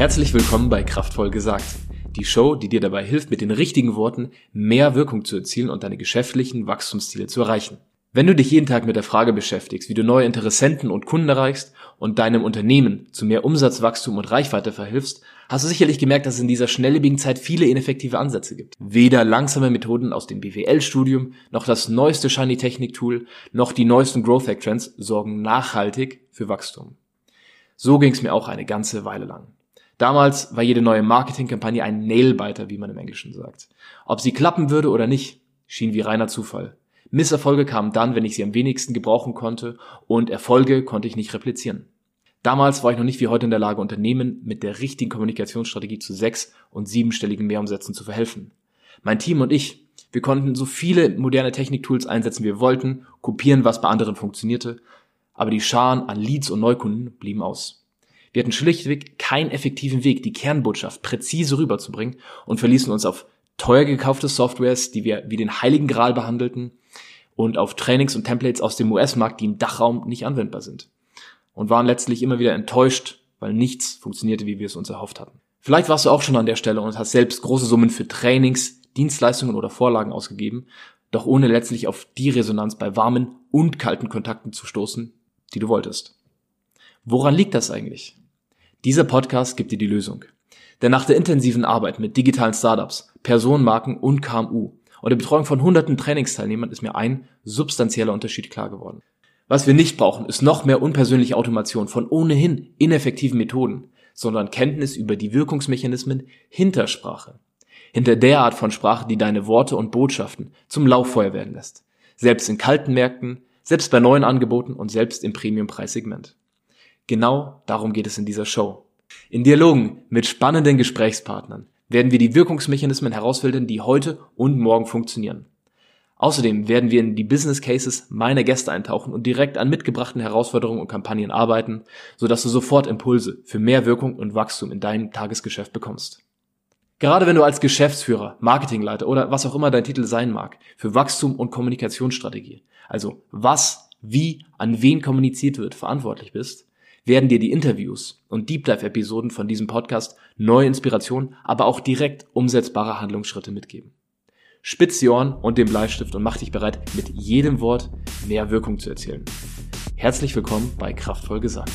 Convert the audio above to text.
Herzlich willkommen bei Kraftvoll gesagt. Die Show, die dir dabei hilft, mit den richtigen Worten mehr Wirkung zu erzielen und deine geschäftlichen Wachstumsziele zu erreichen. Wenn du dich jeden Tag mit der Frage beschäftigst, wie du neue Interessenten und Kunden erreichst und deinem Unternehmen zu mehr Umsatzwachstum und Reichweite verhilfst, hast du sicherlich gemerkt, dass es in dieser schnelllebigen Zeit viele ineffektive Ansätze gibt. Weder langsame Methoden aus dem BWL-Studium, noch das neueste Shiny Technik-Tool, noch die neuesten Growth Hack Trends sorgen nachhaltig für Wachstum. So ging es mir auch eine ganze Weile lang. Damals war jede neue Marketingkampagne ein Nailbiter, wie man im Englischen sagt. Ob sie klappen würde oder nicht, schien wie reiner Zufall. Misserfolge kamen dann, wenn ich sie am wenigsten gebrauchen konnte und Erfolge konnte ich nicht replizieren. Damals war ich noch nicht wie heute in der Lage, Unternehmen mit der richtigen Kommunikationsstrategie zu sechs- und siebenstelligen Mehrumsätzen zu verhelfen. Mein Team und ich, wir konnten so viele moderne Techniktools einsetzen, wie wir wollten, kopieren, was bei anderen funktionierte, aber die Scharen an Leads und Neukunden blieben aus. Wir hatten schlichtweg keinen effektiven Weg, die Kernbotschaft präzise rüberzubringen und verließen uns auf teuer gekaufte Softwares, die wir wie den heiligen Gral behandelten und auf Trainings und Templates aus dem US-Markt, die im Dachraum nicht anwendbar sind. Und waren letztlich immer wieder enttäuscht, weil nichts funktionierte, wie wir es uns erhofft hatten. Vielleicht warst du auch schon an der Stelle und hast selbst große Summen für Trainings, Dienstleistungen oder Vorlagen ausgegeben, doch ohne letztlich auf die Resonanz bei warmen und kalten Kontakten zu stoßen, die du wolltest. Woran liegt das eigentlich? Dieser Podcast gibt dir die Lösung. Denn nach der intensiven Arbeit mit digitalen Startups, Personenmarken und KMU und der Betreuung von hunderten Trainingsteilnehmern ist mir ein substanzieller Unterschied klar geworden. Was wir nicht brauchen, ist noch mehr unpersönliche Automation von ohnehin ineffektiven Methoden, sondern Kenntnis über die Wirkungsmechanismen hinter Sprache. Hinter der Art von Sprache, die deine Worte und Botschaften zum Lauffeuer werden lässt. Selbst in kalten Märkten, selbst bei neuen Angeboten und selbst im Premium-Preissegment. Genau darum geht es in dieser Show. In Dialogen mit spannenden Gesprächspartnern werden wir die Wirkungsmechanismen herausfiltern, die heute und morgen funktionieren. Außerdem werden wir in die Business Cases meiner Gäste eintauchen und direkt an mitgebrachten Herausforderungen und Kampagnen arbeiten, sodass du sofort Impulse für mehr Wirkung und Wachstum in deinem Tagesgeschäft bekommst. Gerade wenn du als Geschäftsführer, Marketingleiter oder was auch immer dein Titel sein mag, für Wachstum und Kommunikationsstrategie, also was, wie, an wen kommuniziert wird, verantwortlich bist, werden dir die Interviews und Deep Dive Episoden von diesem Podcast neue Inspiration, aber auch direkt umsetzbare Handlungsschritte mitgeben. Spitz die Ohren und den Bleistift und mach dich bereit, mit jedem Wort mehr Wirkung zu erzielen. Herzlich willkommen bei Kraftvoll gesagt.